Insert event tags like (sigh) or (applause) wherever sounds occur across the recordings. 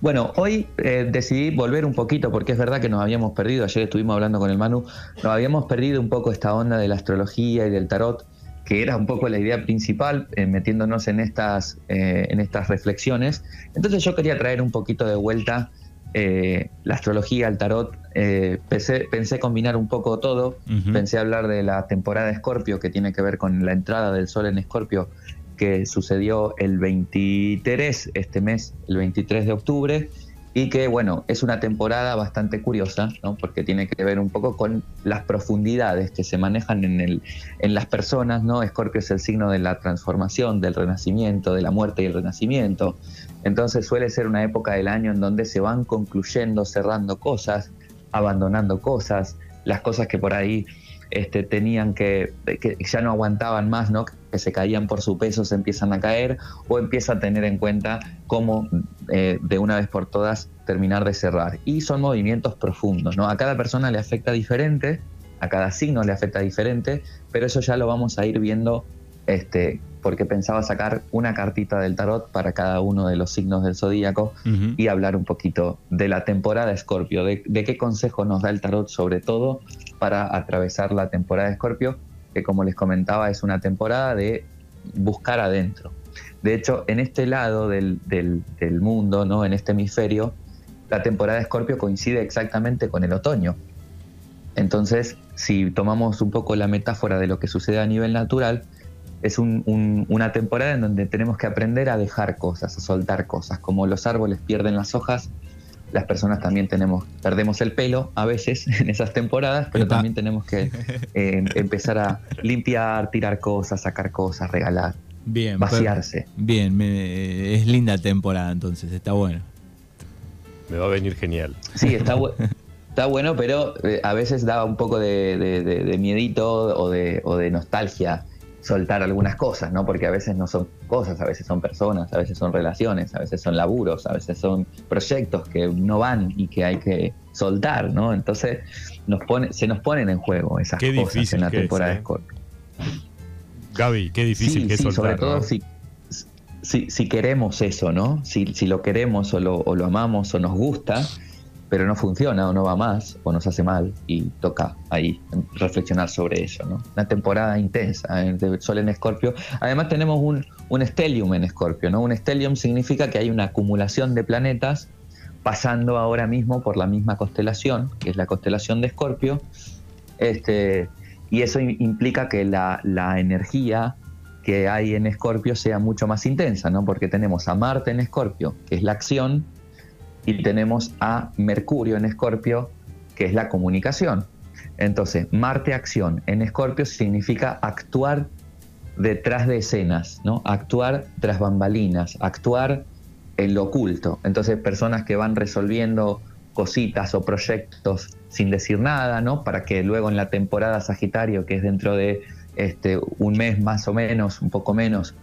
Bueno, hoy eh, decidí volver un poquito porque es verdad que nos habíamos perdido, ayer estuvimos hablando con el Manu, nos habíamos perdido un poco esta onda de la astrología y del tarot, que era un poco la idea principal, eh, metiéndonos en estas, eh, en estas reflexiones. Entonces yo quería traer un poquito de vuelta la astrología, el tarot. Pensé, pensé, combinar un poco todo, pensé hablar de la temporada de Escorpio, que tiene que ver con la entrada del sol en Escorpio que sucedió el 23, este mes, el 23 de octubre, y que, bueno, es una temporada bastante curiosa, ¿no? porque tiene que ver un poco con las profundidades que se manejan en, el, en las personas, ¿no? Escorpio es el signo de la transformación, del renacimiento, de la muerte y el renacimiento. Entonces suele ser una época del año en donde se van concluyendo, cerrando cosas, abandonando cosas, las cosas que por ahí este, tenían que, ya no aguantaban más, ¿no? que se caían por su peso se empiezan a caer o empieza a tener en cuenta cómo eh, de una vez por todas terminar de cerrar. Y son movimientos profundos, ¿no? A cada persona le afecta diferente, a cada signo le afecta diferente, pero eso ya lo vamos a ir viendo este, porque pensaba sacar una cartita del tarot para cada uno de los signos del zodíaco y hablar un poquito de la temporada Escorpio, de, qué consejo nos da el tarot sobre todo para atravesar la temporada de Escorpio, que como les comentaba es una temporada de buscar adentro. De hecho, en este lado del, mundo, ¿no? en este hemisferio, la temporada de Escorpio coincide exactamente con el otoño. Entonces, si tomamos un poco la metáfora de lo que sucede a nivel natural, es una temporada en donde tenemos que aprender a dejar cosas, a soltar cosas. Como los árboles pierden las hojas, las personas también tenemos, perdemos el pelo a veces (laughs) en esas temporadas, pero también tenemos que (laughs) eh, empezar a limpiar, tirar cosas, sacar cosas, regalar, bien, vaciarse. bien, es linda temporada entonces, está bueno. Me va a venir genial. Sí, está, (laughs) está bueno, pero eh, a veces da un poco de, de miedito o de, o de nostalgia soltar algunas cosas, ¿no? Porque a veces no son cosas, a veces son personas, a veces son relaciones, a veces son laburos, a veces son proyectos que no van y que hay que soltar, ¿no? Entonces nos pone, se nos ponen en juego esas cosas en la temporada de ¿eh? Scorpio. Gaby, qué difícil que soltar, sobre todo si, si, queremos eso, ¿no? Si, si lo queremos o lo, o lo amamos o nos gusta, pero no funciona o no va más o nos hace mal y toca ahí reflexionar sobre eso. ¿no? Una temporada intensa ¿eh? de Sol en Escorpio. Además tenemos un, un stellium en Escorpio. ¿no? Un stellium significa que hay una acumulación de planetas pasando ahora mismo por la misma constelación, que es la constelación de Escorpio. Este, y eso implica que la, la energía que hay en Escorpio sea mucho más intensa, ¿no? porque tenemos a Marte en Escorpio, que es la acción, y tenemos a Mercurio en Escorpio, que es la comunicación. Entonces, Marte acción en Escorpio significa actuar detrás de escenas, ¿no? Actuar tras bambalinas, actuar en lo oculto. Entonces, personas que van resolviendo cositas o proyectos sin decir nada, ¿no? Para que luego en la temporada Sagitario, que es dentro de este, un mes más o menos, un poco menos,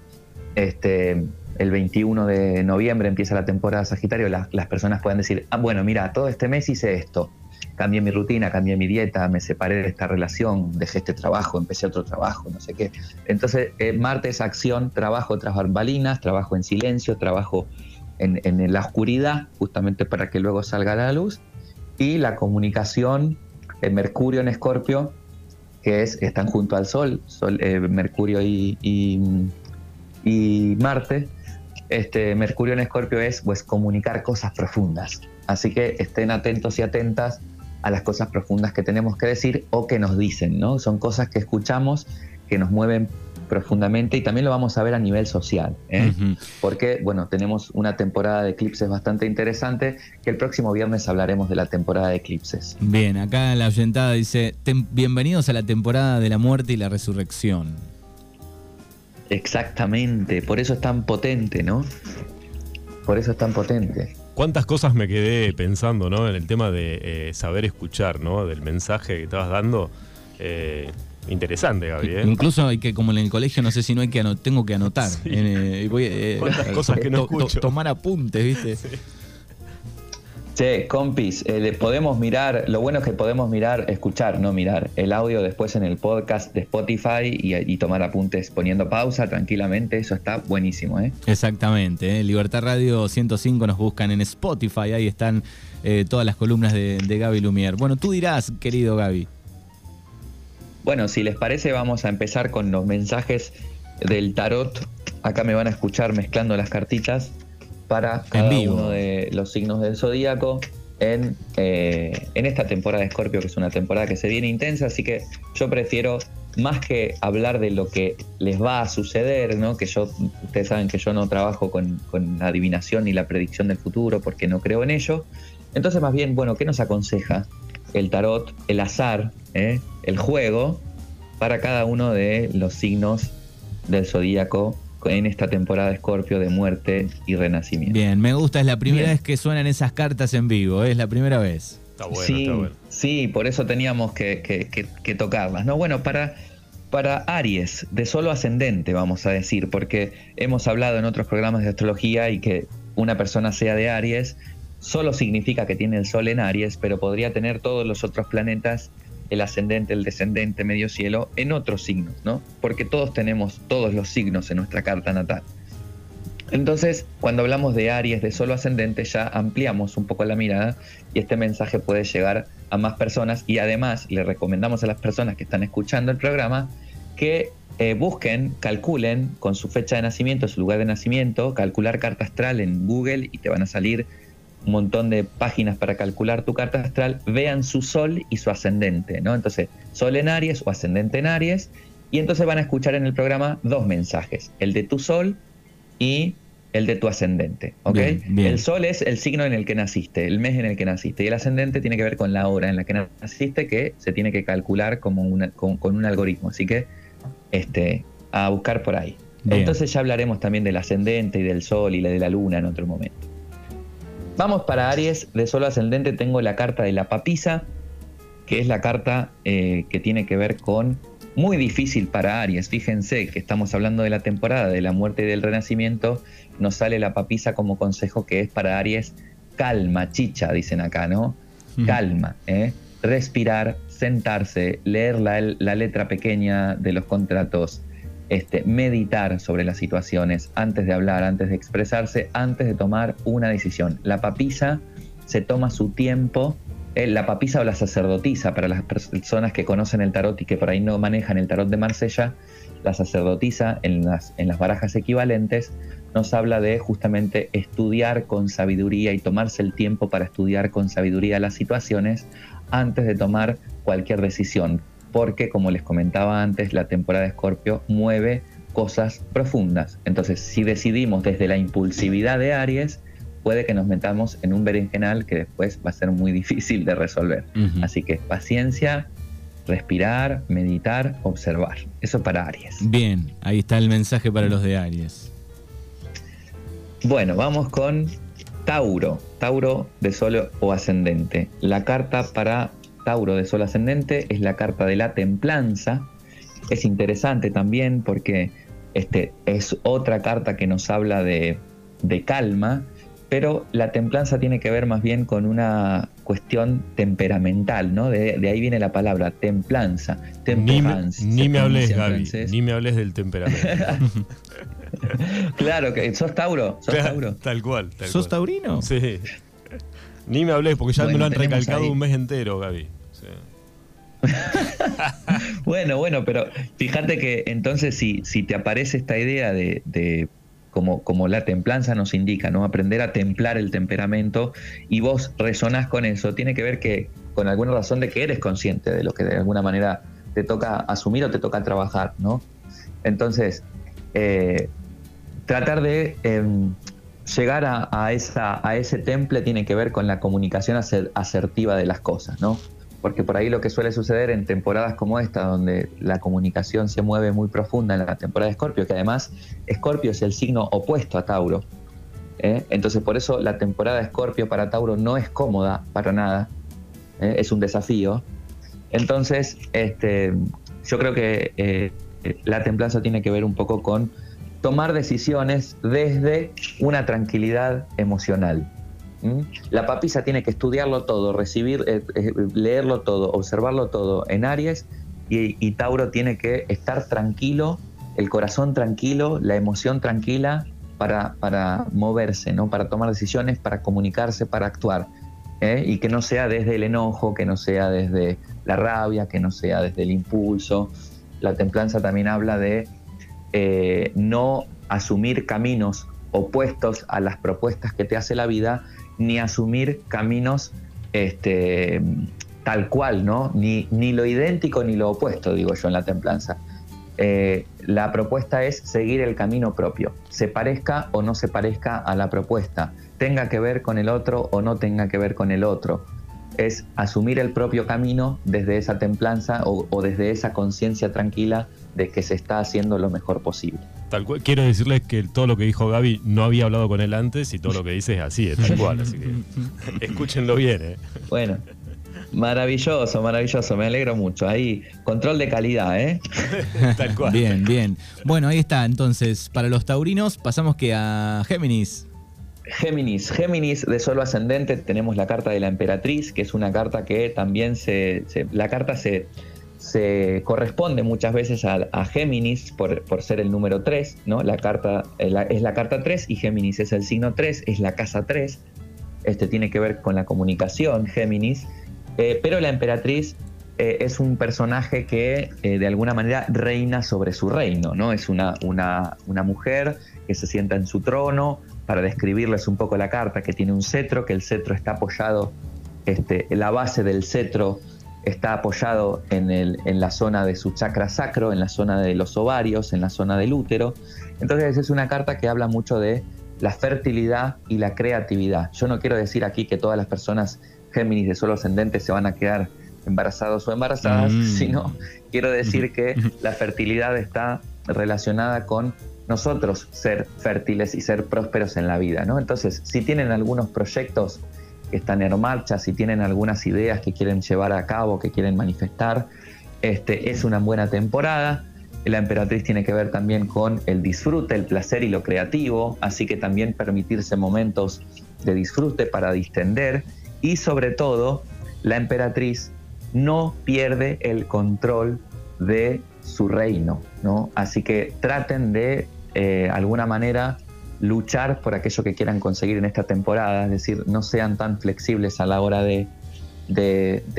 este, el 21 de noviembre empieza la temporada Sagitario, las, personas pueden decir, ah, bueno, mira, todo este mes hice esto, cambié mi rutina, cambié mi dieta, me separé de esta relación, dejé este trabajo, empecé otro trabajo, no sé qué. Entonces, eh, Marte es acción, trabajo tras barbalinas, trabajo en silencio, trabajo en, la oscuridad, justamente para que luego salga la luz, y la comunicación, el Mercurio en Escorpio, que es, están junto al Sol, Sol eh, Mercurio y Marte, este, Mercurio en Escorpio es pues comunicar cosas profundas. Así que estén atentos y atentas a las cosas profundas que tenemos que decir o que nos dicen, ¿no? Son cosas que escuchamos, que nos mueven profundamente y también lo vamos a ver a nivel social, ¿eh? porque bueno, tenemos una temporada de eclipses bastante interesante que el próximo viernes hablaremos de la temporada de eclipses. Bien, acá la oyentada dice, bienvenidos a la temporada de la muerte y la resurrección. Exactamente, por eso es tan potente, ¿no? Por eso es tan potente. ¿Cuántas cosas me quedé pensando, ¿no? En el tema de eh, saber escuchar, ¿no? Del mensaje que estabas dando. Eh, interesante, Gaby. ¿eh? Incluso hay que, como en el colegio, no sé si no hay que tengo que anotar. ¿Cuántas cosas que no escucho? tomar apuntes, ¿viste? Che, compis, eh, podemos mirar, lo bueno es que podemos mirar, escuchar, no mirar, el audio después en el podcast de Spotify y, tomar apuntes poniendo pausa tranquilamente, eso está buenísimo, ¿eh? Exactamente, ¿eh? Libertad Radio 105 nos buscan en Spotify, ahí están eh, todas las columnas de, de Gaby Lumier. Bueno, tú dirás, querido Gaby. Bueno, si les parece, vamos a empezar con los mensajes del tarot. Acá me van a escuchar mezclando las cartitas para cada uno de los signos del zodíaco en, eh, en esta temporada de Escorpio, que es una temporada que se viene intensa, así que yo prefiero más que hablar de lo que les va a suceder, ¿no? que yo, ustedes saben que yo no trabajo con, la adivinación ni la predicción del futuro porque no creo en ello, entonces más bien, bueno, ¿qué nos aconseja el tarot, el azar, eh, el juego para cada uno de los signos del zodíaco en esta temporada de Escorpio de muerte y renacimiento. Bien, me gusta, es la primera vez que suenan esas cartas en vivo, ¿eh? es la primera vez. Está bueno, sí, está bueno. Sí, por eso teníamos que, tocarlas. ¿no? Bueno, para, para Aries, de solo ascendente, vamos a decir, porque hemos hablado en otros programas de astrología y que una persona sea de Aries solo significa que tiene el Sol en Aries, pero podría tener todos los otros planetas el ascendente, el descendente, medio cielo, en otros signos, ¿no? Porque todos tenemos todos los signos en nuestra carta natal. Entonces, cuando hablamos de Aries de solo ascendente, ya ampliamos un poco la mirada y este mensaje puede llegar a más personas y además le recomendamos a las personas que están escuchando el programa que eh, busquen, calculen con su fecha de nacimiento, su lugar de nacimiento, calcular carta astral en Google y te van a salir un montón de páginas para calcular tu carta astral, vean su sol y su ascendente, ¿no? Entonces, sol en Aries o ascendente en Aries, y entonces van a escuchar en el programa dos mensajes, el de tu sol y el de tu ascendente, ¿ok? El sol es el signo en el que naciste, el mes en el que naciste, y el ascendente tiene que ver con la hora en la que naciste, que se tiene que calcular como una, con, un algoritmo, así que este, a buscar por ahí. Entonces ya hablaremos también del ascendente y del sol y la de la luna en otro momento. Vamos para Aries, de solo ascendente tengo la carta de la papisa, que es la carta eh, que tiene que ver con muy difícil para Aries. Fíjense que estamos hablando de la temporada de la muerte y del renacimiento, nos sale la papisa como consejo que es para Aries, calma, chicha, dicen acá, ¿no? Calma, ¿eh? respirar, sentarse, leer la, la letra pequeña de los contratos, este, meditar sobre las situaciones antes de hablar, antes de expresarse, antes de tomar una decisión. La papisa se toma su tiempo, eh, la papisa o la sacerdotisa, para las personas que conocen el tarot y que por ahí no manejan el tarot de Marsella, la sacerdotisa en las, en las barajas equivalentes nos habla de justamente estudiar con sabiduría y tomarse el tiempo para estudiar con sabiduría las situaciones antes de tomar cualquier decisión porque, como les comentaba antes, la temporada de Escorpio mueve cosas profundas. Entonces, si decidimos desde la impulsividad de Aries, puede que nos metamos en un berenjenal que después va a ser muy (laughs) difícil de resolver. Así que paciencia, respirar, meditar, observar. Eso para Aries. Bien, ahí está el mensaje para los de Aries. Bueno, vamos con Tauro. Tauro de solo o ascendente. La carta para Tauro de Sol Ascendente es la carta de la templanza. Es interesante también porque este, es otra carta que nos habla de, calma, pero la templanza tiene que ver más bien con una cuestión temperamental, ¿no? De, ahí viene la palabra templanza. Ni, me hables, Gaby, ni me hables del temperamento. (laughs) claro, que sos Tauro, sos Tauro. Tal cual. ¿Sos taurino? Sí. Ni me hables porque ya me lo han recalcado un mes entero, Gaby. (laughs) bueno, bueno, pero fíjate que entonces si, si te aparece esta idea de, como, como, la templanza nos indica, ¿no? Aprender a templar el temperamento y vos resonás con eso, tiene que ver que con alguna razón de que eres consciente de lo que de alguna manera te toca asumir o te toca trabajar, ¿no? Entonces, eh, tratar de em, llegar a, esa, a ese temple tiene que ver con la comunicación asertiva de las cosas, ¿no? Porque por ahí lo que suele suceder en temporadas como esta, donde la comunicación se mueve muy profunda en la temporada de Escorpio, que además Escorpio es el signo opuesto a Tauro. ¿eh? Entonces por eso la temporada Escorpio para Tauro no es cómoda para nada, ¿eh? es un desafío. Entonces, este, yo creo que eh, la templanza tiene que ver un poco con tomar decisiones desde una tranquilidad emocional. La papisa tiene que estudiarlo todo, recibir, eh, eh, leerlo todo, observarlo todo en Aries y, Tauro tiene que estar tranquilo, el corazón tranquilo, la emoción tranquila para, para moverse, ¿no? para tomar decisiones, para comunicarse, para actuar. ¿eh? Y que no sea desde el enojo, que no sea desde la rabia, que no sea desde el impulso. La templanza también habla de no asumir caminos opuestos a las propuestas que te hace la vida, ni asumir caminos este, tal cual, ¿no? Ni, ni lo idéntico ni lo opuesto, digo yo, en la templanza. Eh, la propuesta es seguir el camino propio, se parezca o no se parezca a la propuesta, tenga que ver con el otro o no tenga que ver con el otro. Es asumir el propio camino desde esa templanza o, o desde esa conciencia tranquila de que se está haciendo lo mejor posible. Tal cual, quiero decirles que todo lo que dijo Gaby no había hablado con él antes y todo lo que dice es así, es tal (laughs) cual. Así que (laughs) escúchenlo bien. ¿eh? Bueno, maravilloso, maravilloso, me alegro mucho. Ahí, control de calidad, ¿eh? (laughs) tal cual. Bien, bien. Bueno, ahí está. Entonces, para los taurinos, pasamos que a Géminis. Géminis, Géminis de solo ascendente, tenemos la carta de la emperatriz, que es una carta que también se la carta se se corresponde muchas veces a, Géminis por, ser el número 3, ¿no? La carta, eh, es la carta 3 y Géminis es el signo 3, es la casa 3. Este tiene que ver con la comunicación, Géminis. Eh, pero la emperatriz eh, es un personaje que de alguna manera reina sobre su reino, ¿no? Es una, una, una mujer que se sienta en su trono. Para describirles un poco la carta, que tiene un cetro, que el cetro está apoyado, este, la base del cetro está apoyado en, el, en, la zona de su chakra sacro, en la zona de los ovarios, en la zona del útero. Entonces es una carta que habla mucho de la fertilidad y la creatividad. Yo no quiero decir aquí que todas las personas Géminis de solo ascendente se van a quedar embarazados o embarazadas, mm. (laughs) sino quiero decir que la fertilidad está relacionada con nosotros ser fértiles y ser prósperos en la vida, ¿no? Entonces, si tienen algunos proyectos que están en marcha, si tienen algunas ideas que quieren llevar a cabo, que quieren manifestar, este, es una buena temporada. La emperatriz tiene que ver también con el disfrute, el placer y lo creativo, así que también permitirse momentos de disfrute para distender y sobre todo la emperatriz no pierde el control de su reino, ¿no? Así que traten de eh, alguna manera luchar por aquello que quieran conseguir en esta temporada, es decir, no sean tan flexibles a la hora de,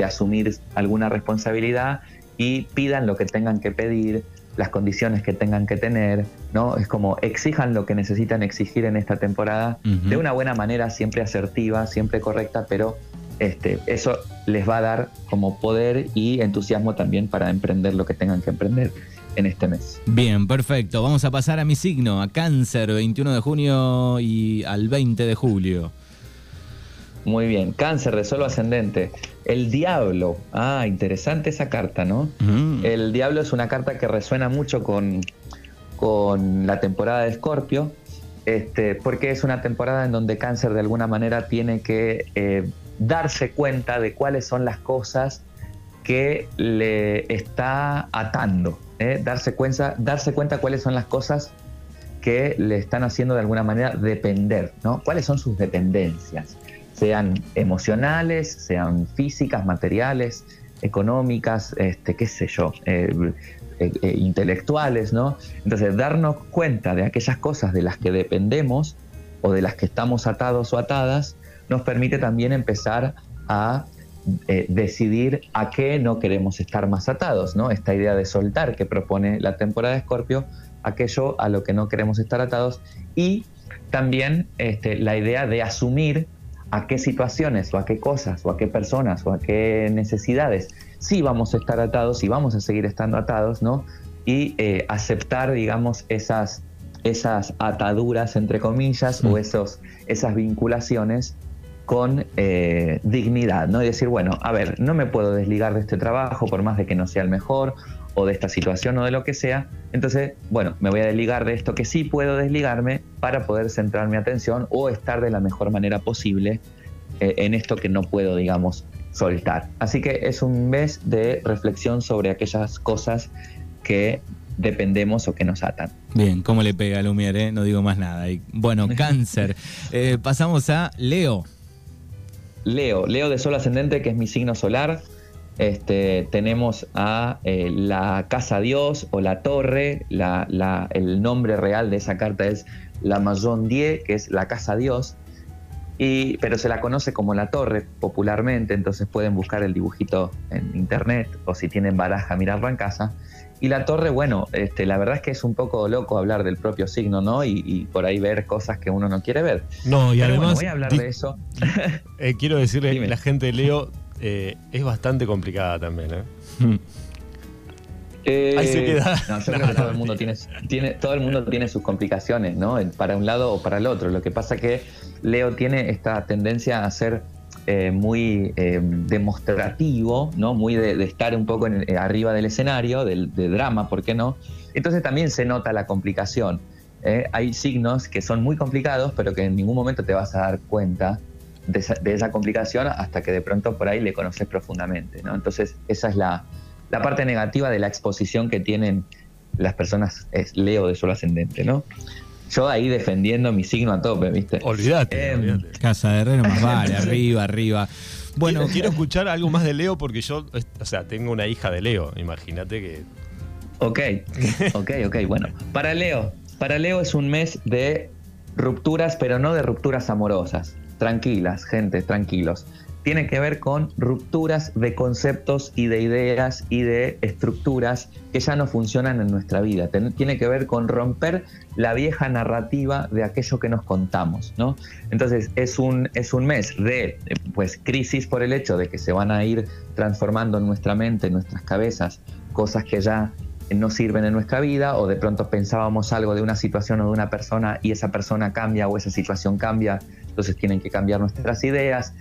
asumir alguna responsabilidad y pidan lo que tengan que pedir, las condiciones que tengan que tener, ¿no? Es como exijan lo que necesitan exigir en esta temporada de una buena manera, siempre asertiva, siempre correcta, pero este, eso les va a dar como poder y entusiasmo también para emprender lo que tengan que emprender en este mes. Bien, perfecto. Vamos a pasar a mi signo, a cáncer, 21 de junio y al 20 de julio. Muy bien, cáncer de solo ascendente. El diablo. Ah, interesante esa carta, ¿no? Mm. El diablo es una carta que resuena mucho con, con la temporada de Escorpio, este, porque es una temporada en donde cáncer de alguna manera tiene que eh, darse cuenta de cuáles son las cosas que le está atando, ¿eh? darse, cuenta, darse cuenta cuáles son las cosas que le están haciendo de alguna manera depender, ¿no? ¿Cuáles son sus dependencias? Sean emocionales, sean físicas, materiales, económicas, este, qué sé yo, eh, eh, intelectuales, ¿no? Entonces, darnos cuenta de aquellas cosas de las que dependemos o de las que estamos atados o atadas, nos permite también empezar a eh, decidir a qué no queremos estar más atados, ¿no? Esta idea de soltar que propone la temporada de Escorpio, aquello a lo que no queremos estar atados y también este, la idea de asumir a qué situaciones o a qué cosas o a qué personas o a qué necesidades sí vamos a estar atados y vamos a seguir estando atados, ¿no? Y eh, aceptar, digamos, esas, esas ataduras, entre comillas, o esos, esas vinculaciones con eh, dignidad, ¿no? Y decir, bueno, a ver, no me puedo desligar de este trabajo por más de que no sea el mejor o de esta situación o de lo que sea. Entonces, bueno, me voy a desligar de esto que sí puedo desligarme para poder centrar mi atención o estar de la mejor manera posible eh, en esto que no puedo, digamos, soltar. Así que es un mes de reflexión sobre aquellas cosas que dependemos o que nos atan. Bien, ¿cómo le pega a Lumiere? Eh? No digo más nada. bueno, (laughs) cáncer. pasamos a Leo. Leo, Leo de Sol ascendente, que es mi signo solar. Este, tenemos a eh, la Casa Dios o la Torre, el nombre real de esa carta es la Maison Die, que es la Casa Dios, y, pero se la conoce como la Torre popularmente, entonces pueden buscar el dibujito en internet o si tienen baraja mirarlo en casa. Y la torre, bueno, este, la verdad es que es un poco loco hablar del propio signo, ¿no? Y, por ahí ver cosas que uno no quiere ver. No, y además. voy a hablar de eso. (laughs) Eh, quiero decirle, la gente de Leo eh, es bastante complicada también, ¿eh? eh Ahí se queda. No, yo creo que todo el mundo tiene, tiene, todo el mundo tiene sus complicaciones, ¿no? Para un lado o para el otro. Lo que pasa que Leo tiene esta tendencia a ser eh, muy eh, demostrativo, ¿no? muy de, estar un poco en, eh, arriba del escenario, del, de drama, ¿por qué no? Entonces también se nota la complicación. hay signos que son muy complicados, pero que en ningún momento te vas a dar cuenta de esa, complicación hasta que de pronto por ahí le conoces profundamente. ¿no? Entonces esa es la, la parte negativa de la exposición que tienen las personas es Leo de suelo ascendente, ¿no? Yo ahí defendiendo mi signo a tope, ¿viste? Olvídate. Em, Casa de Reno más vale, (laughs) arriba, arriba. Bueno, quiero escuchar algo más de Leo porque yo, o sea, tengo una hija de Leo, imagínate que... Ok, ok, ok, bueno. Para Leo, para Leo es un mes de rupturas, pero no de rupturas amorosas. Tranquilas, gente, tranquilos tiene que ver con rupturas de conceptos y de ideas y de estructuras que ya no funcionan en nuestra vida. Tiene que ver con romper la vieja narrativa de aquello que nos contamos, ¿no? Entonces es un, es un mes de pues, crisis por el hecho de que se van a ir transformando en nuestra mente, en nuestras cabezas, cosas que ya no sirven en nuestra vida o de pronto pensábamos algo de una situación o de una persona y esa persona cambia o esa situación cambia, entonces tienen que cambiar nuestras ideas,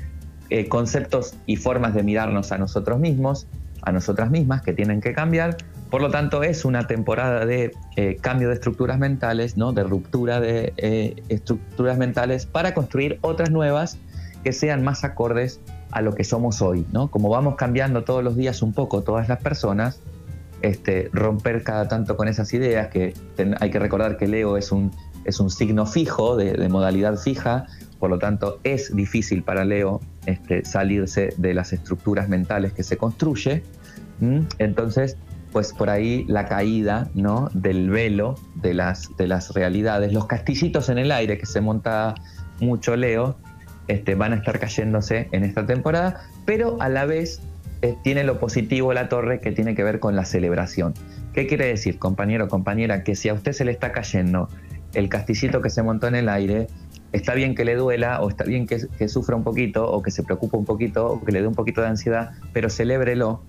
eh, conceptos y formas de mirarnos a nosotros mismos, a nosotras mismas, que tienen que cambiar. Por lo tanto, es una temporada de eh, cambio de estructuras mentales, ¿no? de ruptura de eh, estructuras mentales para construir otras nuevas que sean más acordes a lo que somos hoy. ¿no? Como vamos cambiando todos los días un poco todas las personas, este, romper cada tanto con esas ideas, que hay que recordar que Leo es un, es un signo fijo, de modalidad fija, por lo tanto, es difícil para Leo este, salirse de las estructuras mentales que se construye. Entonces, pues por ahí la caída ¿no? del velo de las, de las realidades, los castillitos en el aire que se monta mucho Leo, este, van a estar cayéndose en esta temporada, pero a la vez eh, tiene lo positivo la torre que tiene que ver con la celebración. ¿Qué quiere decir, compañero compañera? Que si a usted se le está cayendo el castillito que se montó en el aire, está bien que le duela o está bien que, sufra un poquito o que se preocupe un poquito o que le dé un poquito de ansiedad, pero celébrelo,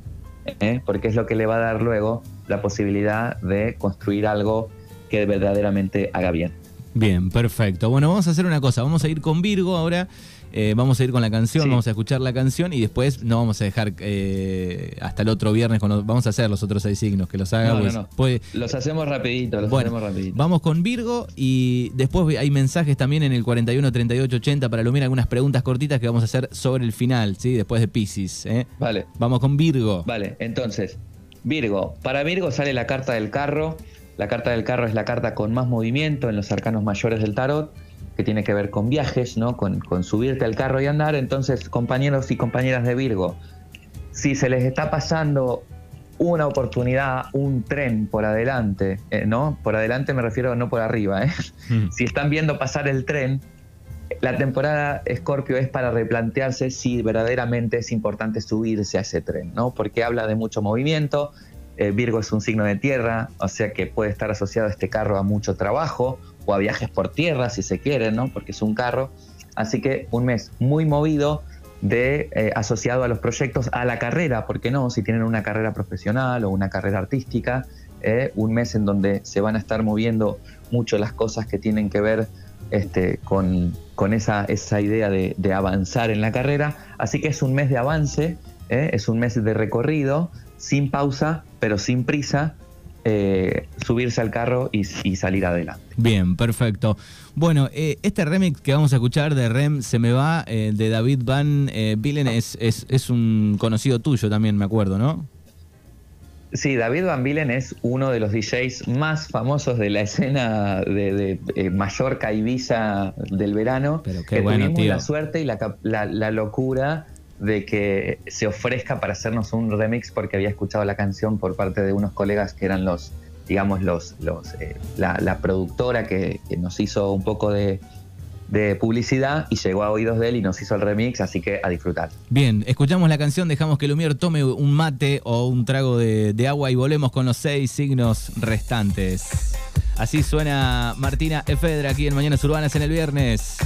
¿eh? porque es lo que le va a dar luego la posibilidad de construir algo que verdaderamente haga bien. Bien, perfecto. Bueno, vamos a hacer una cosa, vamos a ir con Virgo ahora eh, vamos a ir con la canción, vamos a escuchar la canción y después no vamos a dejar eh, hasta el otro viernes, cuando vamos a hacer los otros seis signos, que los haga. Pues, los hacemos rapidito, los hacemos rapidito. Vamos con Virgo y después hay mensajes también en el 41 38 80 para iluminar algunas preguntas cortitas que vamos a hacer sobre el final, ¿sí? Después de Pisces. ¿eh? Vale. Vamos con Virgo. Vale, entonces, Virgo. Para Virgo sale la carta del carro. La carta del carro es la carta con más movimiento en los arcanos mayores del tarot que tiene que ver con viajes, ¿no? Con, subirte al carro y andar. Entonces, compañeros y compañeras de Virgo, si se les está pasando una oportunidad, un tren por adelante, eh, ¿no? Por adelante me refiero no por arriba, ¿eh? Mm. (laughs) Si están viendo pasar el tren, la temporada Escorpio es para replantearse si verdaderamente es importante subirse a ese tren, ¿no? Porque habla de mucho movimiento, eh, Virgo es un signo de tierra, o sea que puede estar asociado este carro a mucho trabajo o a viajes por tierra, si se quiere, ¿no? Porque es un carro. Así que un mes muy movido de eh, asociado a los proyectos, a la carrera, ¿por qué no? Si tienen una carrera profesional o una carrera artística, eh, un mes en donde se van a estar moviendo mucho las cosas que tienen que ver este, con, esa, esa, idea de, avanzar en la carrera. Así que es un mes de avance, ¿eh? es un mes de recorrido, sin pausa, pero sin prisa, eh, subirse al carro y, salir adelante. Bien, perfecto. Bueno, eh, este remix que vamos a escuchar de Rem Se Me Va, eh, de David Van Villen, es, es, un conocido tuyo también, me acuerdo, ¿no? Sí, David Van Bilen es uno de los DJs más famosos de la escena de, eh, Mallorca Ibiza del verano. Pero qué que bueno, tuvimos la suerte y la, locura de que se ofrezca para hacernos un remix porque había escuchado la canción por parte de unos colegas que eran los, digamos, los, eh, la, productora que, nos hizo un poco de, de publicidad y llegó a oídos de él y nos hizo el remix, así que a disfrutar. Bien, escuchamos la canción, dejamos que Lumier tome un mate o un trago de, de agua y volvemos con los seis signos restantes. Así suena Martina Efedra aquí en Mañanas Urbanas en el viernes.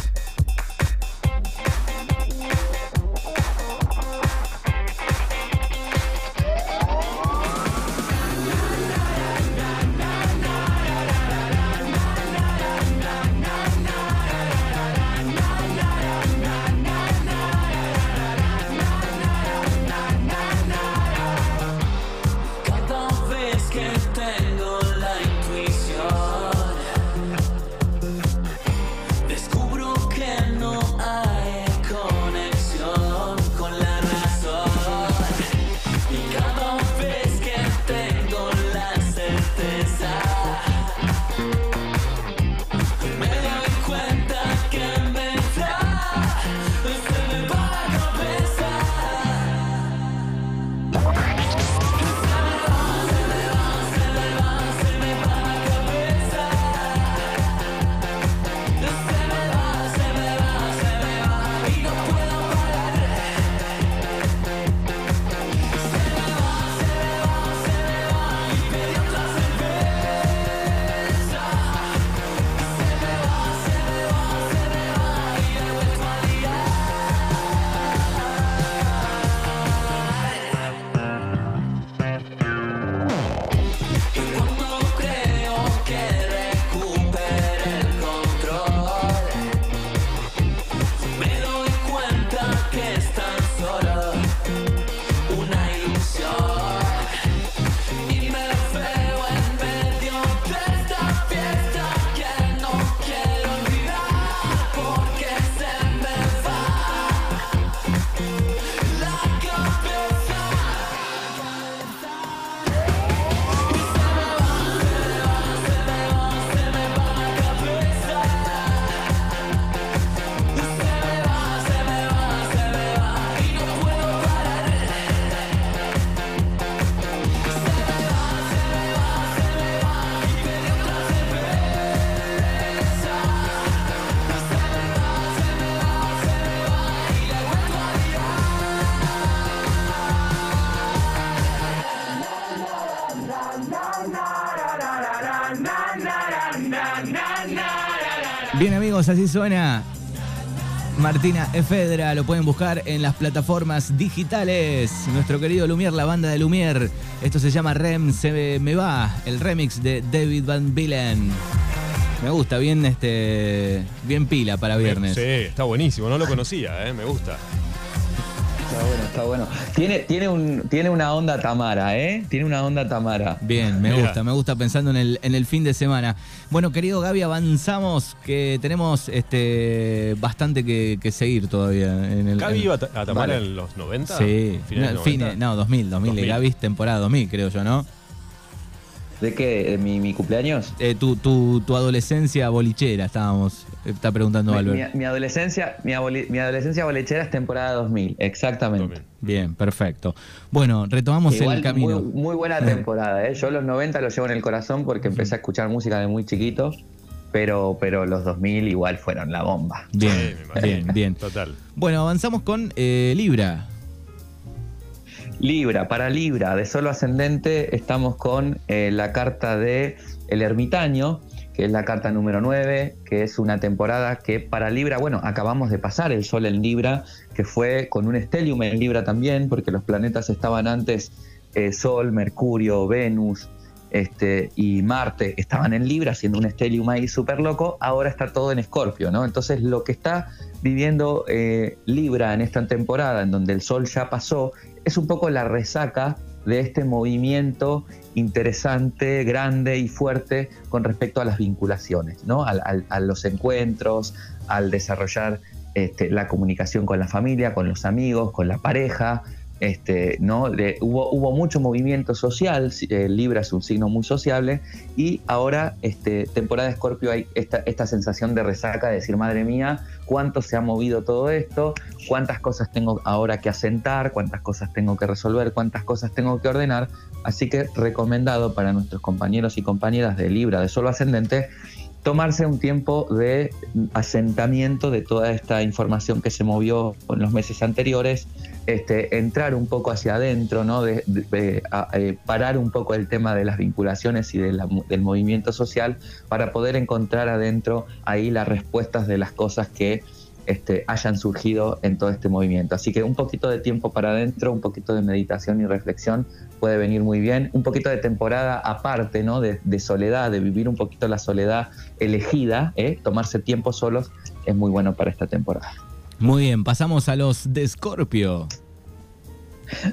Suena Martina Efedra, lo pueden buscar en las plataformas digitales. Nuestro querido Lumier, la banda de Lumier. Esto se llama Rem Se Me Va, el remix de David Van Bilen. Me gusta, bien este bien pila para viernes. Sí, está buenísimo, no lo conocía, eh, me gusta. Está bueno, está bueno. Tiene, tiene, un, tiene una onda Tamara, ¿eh? Tiene una onda Tamara. Bien, me gusta, me gusta pensando en el, en el fin de semana. Bueno, querido Gaby, avanzamos, que tenemos este bastante que, seguir todavía. En el, ¿Gaby iba a Tamara en los 90? Sí, no, no, 2000, 2000, Gaby temporada 2000, creo yo, ¿no? ¿De qué? ¿De mi, cumpleaños? Eh, tu, tu, tu, adolescencia bolichera, estábamos. Está preguntando Albert. Mi, adolescencia, mi, adolescencia bolichera es temporada 2000, exactamente. Bien, perfecto. Bueno, retomamos el camino. Muy, buena (laughs) temporada, ¿eh? Yo los 90 los llevo en el corazón porque empecé a escuchar música de muy chiquito, pero, pero los 2000 igual fueron la bomba. Bien, bien, bien. Total. Bueno, avanzamos con eh, Libra. Libra, para Libra, de solo ascendente, estamos con eh, la carta de El Ermitaño, que es la carta número 9, que es una temporada que para Libra, bueno, acabamos de pasar el Sol en Libra, que fue con un estelium en Libra también, porque los planetas estaban antes eh, Sol, Mercurio, Venus este, y Marte estaban en Libra, haciendo un estelium ahí súper loco, ahora está todo en Escorpio, ¿no? Entonces lo que está viviendo eh, Libra en esta temporada, en donde el Sol ya pasó, es un poco la resaca de este movimiento interesante, grande y fuerte con respecto a las vinculaciones, ¿no? a, los encuentros, al desarrollar este, la comunicación con la familia, con los amigos, con la pareja, este, ¿no? hubo, hubo mucho movimiento social, eh, Libra es un signo muy sociable, y ahora, este, temporada de Escorpio, hay esta, esta sensación de resaca, de decir, madre mía, cuánto se ha movido todo esto, cuántas cosas tengo ahora que asentar, cuántas cosas tengo que resolver, cuántas cosas tengo que ordenar. Así que recomendado para nuestros compañeros y compañeras de Libra, de Solo Ascendente, tomarse un tiempo de asentamiento de toda esta información que se movió en los meses anteriores, este, entrar un poco hacia adentro, ¿no? de, eh, parar un poco el tema de las vinculaciones y del movimiento social para poder encontrar adentro ahí las respuestas de las cosas que este, hayan surgido en todo este movimiento. Así que un poquito de tiempo para adentro, un poquito de meditación y reflexión puede venir muy bien. Un poquito de temporada aparte, ¿no? De, soledad, de vivir un poquito la soledad elegida, ¿eh? tomarse tiempo solos, es muy bueno para esta temporada. Muy bien, pasamos a los de Escorpio.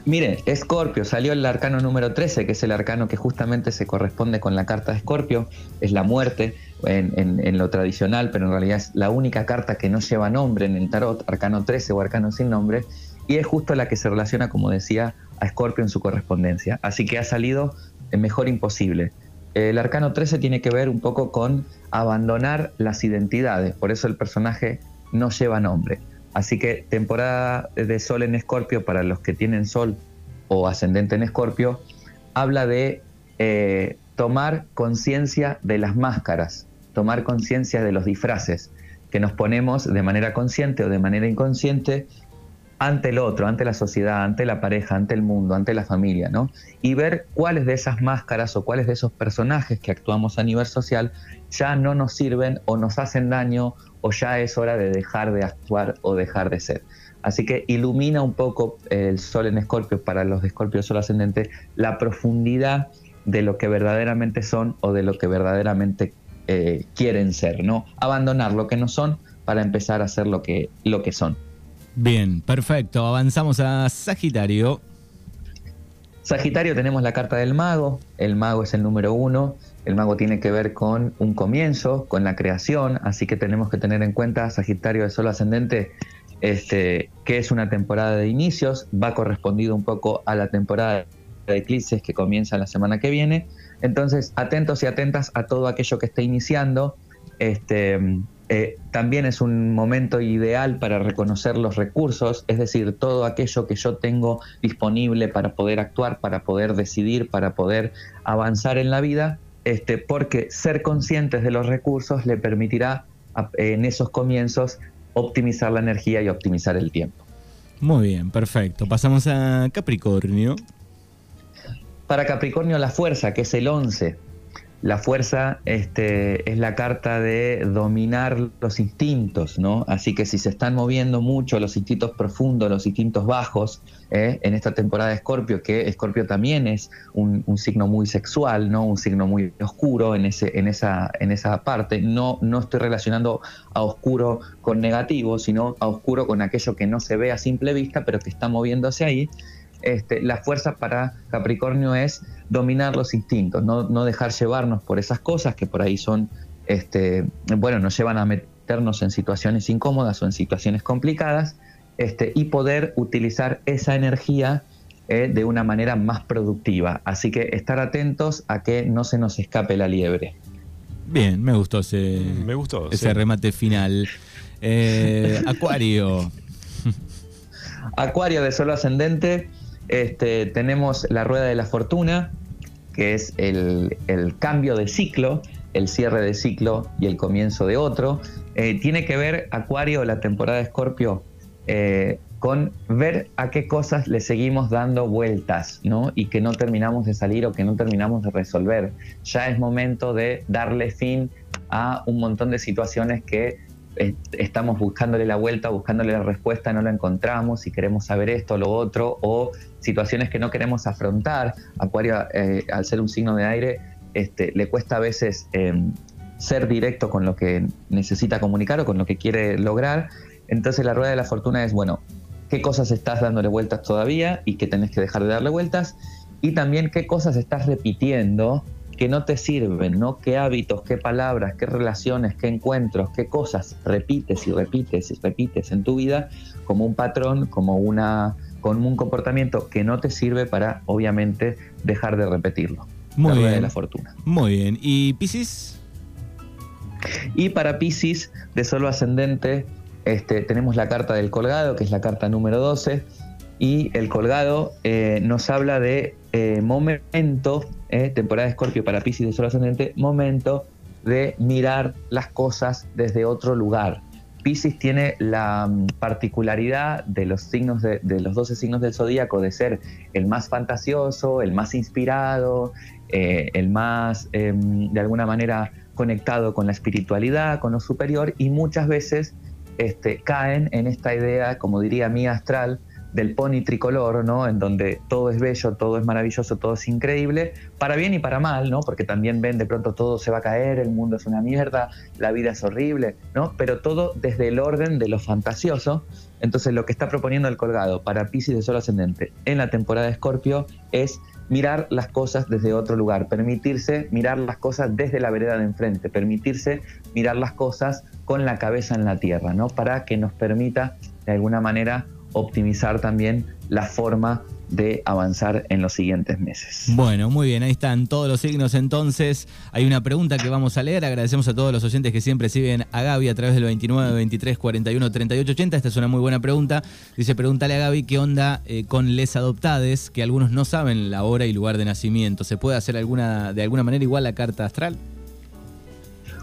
Mire, Escorpio salió el arcano número 13, que es el arcano que justamente se corresponde con la carta de Escorpio, es la muerte en, lo tradicional, pero en realidad es la única carta que no lleva nombre en el tarot, arcano 13 o arcano sin nombre, y es justo la que se relaciona, como decía, a Escorpio en su correspondencia. Así que ha salido mejor imposible. El arcano 13 tiene que ver un poco con abandonar las identidades, por eso el personaje no lleva nombre. Así que temporada de Sol en Escorpio, para los que tienen Sol o ascendente en Escorpio, habla de eh, tomar conciencia de las máscaras, tomar conciencia de los disfraces que nos ponemos de manera consciente o de manera inconsciente ante el otro, ante la sociedad, ante la pareja, ante el mundo, ante la familia, ¿no? Y ver cuáles de esas máscaras o cuáles de esos personajes que actuamos a nivel social ya no nos sirven o nos hacen daño o ya es hora de dejar de actuar o dejar de ser. Así que ilumina un poco el sol en Escorpio para los de Escorpio Sol Ascendente la profundidad de lo que verdaderamente son o de lo que verdaderamente eh, quieren ser, ¿no? Abandonar lo que no son para empezar a ser lo que, lo que son. Bien, perfecto. Avanzamos a Sagitario. Sagitario tenemos la carta del mago. El mago es el número uno. El mago tiene que ver con un comienzo, con la creación, así que tenemos que tener en cuenta Sagitario de Sol Ascendente, este, que es una temporada de inicios, va correspondido un poco a la temporada de eclipses que comienza la semana que viene. Entonces, atentos y atentas a todo aquello que esté iniciando. Este, eh, también es un momento ideal para reconocer los recursos, es decir, todo aquello que yo tengo disponible para poder actuar, para poder decidir, para poder avanzar en la vida, este, porque ser conscientes de los recursos le permitirá en esos comienzos optimizar la energía y optimizar el tiempo. Muy bien, perfecto. Pasamos a Capricornio. Para Capricornio la fuerza, que es el 11, la fuerza este, es la carta de dominar los instintos, ¿no? Así que si se están moviendo mucho los instintos profundos, los instintos bajos, ¿eh? en esta temporada de Escorpio, que Escorpio también es un, signo muy sexual, ¿no? Un signo muy oscuro en, ese, en, esa, en esa parte. No, no estoy relacionando a oscuro con negativo, sino a oscuro con aquello que no se ve a simple vista, pero que está moviéndose ahí. Este, la fuerza para Capricornio es dominar los instintos, no, dejar llevarnos por esas cosas que por ahí son, este, bueno, nos llevan a meternos en situaciones incómodas o en situaciones complicadas, este, y poder utilizar esa energía eh, de una manera más productiva. Así que estar atentos a que no se nos escape la liebre. Bien, me gustó ese, me gustó, ese remate final. Eh, (laughs) Acuario. Acuario de solo ascendente este, tenemos la rueda de la fortuna, que es el, cambio de ciclo, el cierre de ciclo y el comienzo de otro. Eh, tiene que ver Acuario, la temporada de Escorpio, eh, con ver a qué cosas le seguimos dando vueltas, ¿no? Y que no terminamos de salir o que no terminamos de resolver. Ya es momento de darle fin a un montón de situaciones que estamos buscándole la vuelta, buscándole la respuesta, no la encontramos y queremos saber esto o lo otro, o situaciones que no queremos afrontar. Acuario, eh, al ser un signo de aire, este, le cuesta a veces em, ser directo con lo que necesita comunicar o con lo que quiere lograr. Entonces la rueda de la fortuna es, bueno, qué cosas estás dándole vueltas todavía y que tenés que dejar de darle vueltas, y también qué cosas estás repitiendo que no te sirven, ¿no? ¿Qué hábitos, qué palabras, qué relaciones, qué encuentros, qué cosas repites y repites y repites en tu vida como un patrón, como una con un comportamiento que no te sirve para, obviamente, dejar de repetirlo. Muy la bien. de la fortuna. Muy bien. ¿Y Piscis? Y para Pisces, de solo ascendente, este, tenemos la carta del colgado, que es la carta número 12, y el colgado eh, nos habla de eh, momento, eh, temporada de Escorpio para Pisces de solo ascendente, momento de mirar las cosas desde otro lugar. Pisces tiene la mm, particularidad de los signos de, de los 12 signos del zodíaco de ser el más fantasioso, el más inspirado, eh, el más em, de alguna manera conectado con la espiritualidad, con lo superior, y muchas veces este, caen en esta idea, como diría mi astral, del pony tricolor, ¿no? En donde todo es bello, todo es maravilloso, todo es increíble, para bien y para mal, ¿no? Porque también ven de pronto todo se va a caer, el mundo es una mierda, la vida es horrible, ¿no? Pero todo desde el orden de lo fantasioso. Entonces lo que está proponiendo el colgado para Pisces de Sol ascendente en la temporada de Escorpio es mirar las cosas desde otro lugar, permitirse mirar las cosas desde la vereda de enfrente, permitirse mirar las cosas con la cabeza en la tierra, ¿no? Para que nos permita de alguna manera optimizar también la forma de avanzar en los siguientes meses. Bueno, muy bien, ahí están todos los signos entonces. Hay una pregunta que vamos a leer. Agradecemos a todos los oyentes que siempre siguen a Gaby a través del 29, 23, 41, 38, 80. Esta es una muy buena pregunta. Dice, pregúntale a Gaby qué onda eh, con les adoptades, que algunos no saben la hora y lugar de nacimiento. ¿Se puede hacer alguna de alguna manera igual la carta astral?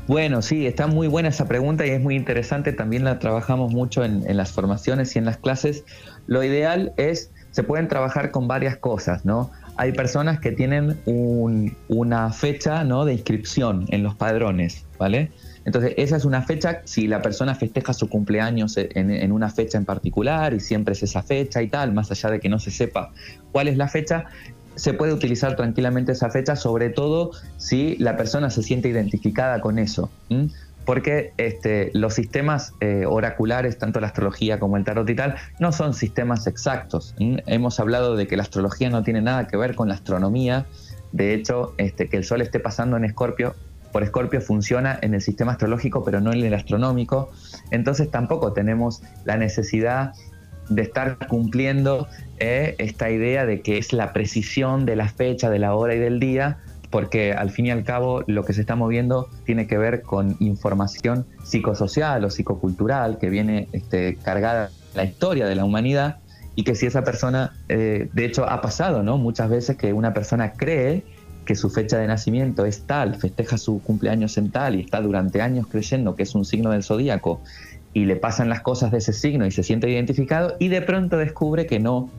Bueno, sí, está muy buena esa pregunta y es muy interesante. También la trabajamos mucho en, las formaciones y en las clases. Lo ideal es, se pueden trabajar con varias cosas, ¿no? Hay personas que tienen un- una fecha ¿no? de inscripción en los padrones, ¿vale? Entonces, esa es una fecha, si la persona festeja su cumpleaños en, en una fecha en particular y siempre es esa fecha y tal, más allá de que no se sepa cuál es la fecha, se puede utilizar tranquilamente esa fecha, sobre todo si la persona se siente identificada con eso. Porque este, los sistemas eh, oraculares, tanto la astrología como el tarot y tal, no son sistemas exactos. Hemos hablado de que la astrología no tiene nada que ver con la astronomía. De hecho, este, que el Sol esté pasando en Escorpio, por Escorpio funciona en el sistema astrológico, pero no en el astronómico. Entonces tampoco tenemos la necesidad de estar cumpliendo eh, esta idea de que es la precisión de la fecha, de la hora y del día, porque al fin y al cabo lo que se está moviendo tiene que ver con información psicosocial o psicocultural que viene este, cargada la historia de la humanidad y que si esa persona, eh, de hecho ha pasado, ¿no? Muchas veces que una persona cree que su fecha de nacimiento es tal, festeja su cumpleaños en tal y está durante años creyendo que es un signo del zodíaco y le pasan las cosas de ese signo y se siente identificado y de pronto descubre que no,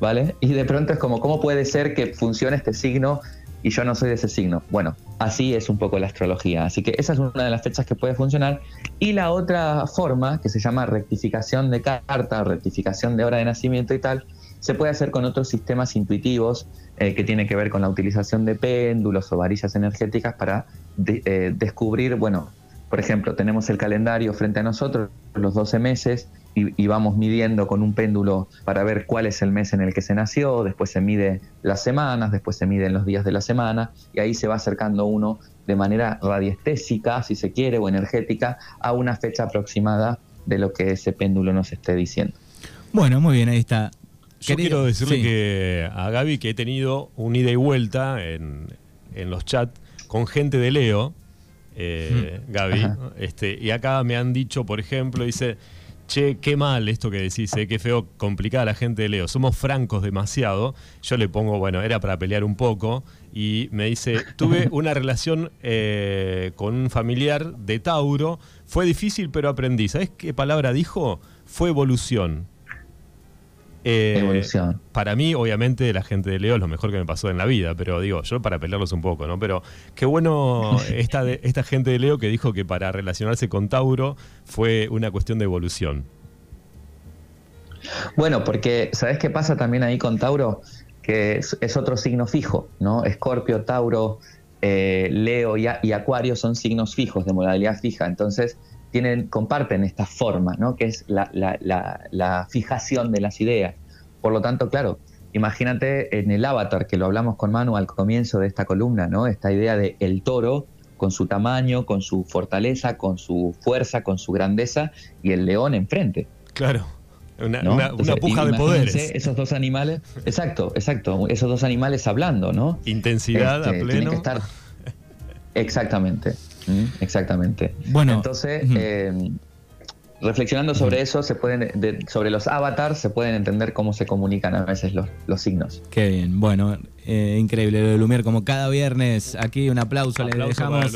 ¿vale? Y de pronto es como, ¿cómo puede ser que funcione este signo y yo no soy de ese signo? Bueno, así es un poco la astrología. Así que esa es una de las fechas que puede funcionar. Y la otra forma, que se llama rectificación de carta, rectificación de hora de nacimiento y tal, se puede hacer con otros sistemas intuitivos eh, que tiene que ver con la utilización de péndulos o varillas energéticas para eh, descubrir, bueno, por ejemplo, tenemos el calendario frente a nosotros, los 12 meses, y, y vamos midiendo con un péndulo para ver cuál es el mes en el que se nació, después se mide las semanas, después se miden los días de la semana, y ahí se va acercando uno de manera radiestésica, si se quiere, o energética, a una fecha aproximada de lo que ese péndulo nos esté diciendo. Bueno, muy bien, ahí está. Yo Querido- quiero decirle sí. que a Gaby que he tenido un ida y vuelta en, en los chats con gente de Leo, eh, Gaby, Ajá. este, y acá me han dicho, por ejemplo, dice, che, qué mal esto que decís, eh, qué feo complicar a la gente de Leo, somos francos demasiado, yo le pongo, bueno, era para pelear un poco, y me dice, tuve (laughs) una relación eh, con un familiar de Tauro, fue difícil pero aprendí, ¿sabes qué palabra dijo? Fue evolución. Eh, Evolución. Para mí, obviamente, la gente de Leo es lo mejor que me pasó en la vida, pero digo, yo para pelearlos un poco, ¿no? Pero qué bueno (laughs) esta, de- esta gente de Leo que dijo que para relacionarse con Tauro fue una cuestión de evolución. Bueno, porque ¿sabes qué pasa también ahí con Tauro? Que es, es otro signo fijo, ¿no? Escorpio, Tauro, eh, Leo y Acuario son signos fijos, de modalidad fija. Entonces, tienen, comparten esta forma, ¿no? Que es la, la- la- la fijación de las ideas. Por lo tanto, claro, imagínate en el avatar, que lo hablamos con Manu al comienzo de esta columna, ¿no? Esta idea de el toro con su tamaño, con su fortaleza, con su fuerza, con su grandeza, y el león enfrente. Claro. Una, puja de poderes. Esos dos animales, exacto, exacto, esos dos animales hablando, ¿no? Intensidad a este, pleno. Que estar, exactamente, exactamente. Bueno, entonces, reflexionando sobre eso, se pueden, sobre los avatars, se pueden entender cómo se comunican a veces los, los signos. Qué bien, bueno, eh, increíble lo de Lumier, como cada viernes. Aquí un aplauso, le dejamos.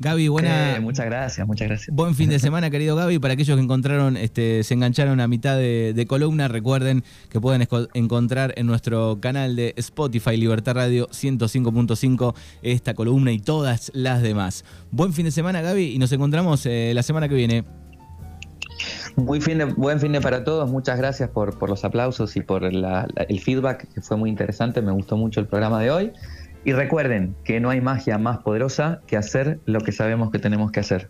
Gaby, buena. Eh, muchas gracias, muchas gracias. Buen fin de (laughs) semana, querido Gaby. Para aquellos que encontraron, este, se engancharon a mitad de, columna, recuerden que pueden encontrar en nuestro canal de Spotify Libertad Radio 105.5 esta columna y todas las demás. Buen fin de semana, Gaby, y nos encontramos eh, la semana que viene. Muy fin buen fin de para todos, muchas gracias por, por los aplausos y por el feedback, que fue muy interesante, me gustó mucho el programa de hoy. Y recuerden que no hay magia más poderosa que hacer lo que sabemos que tenemos que hacer.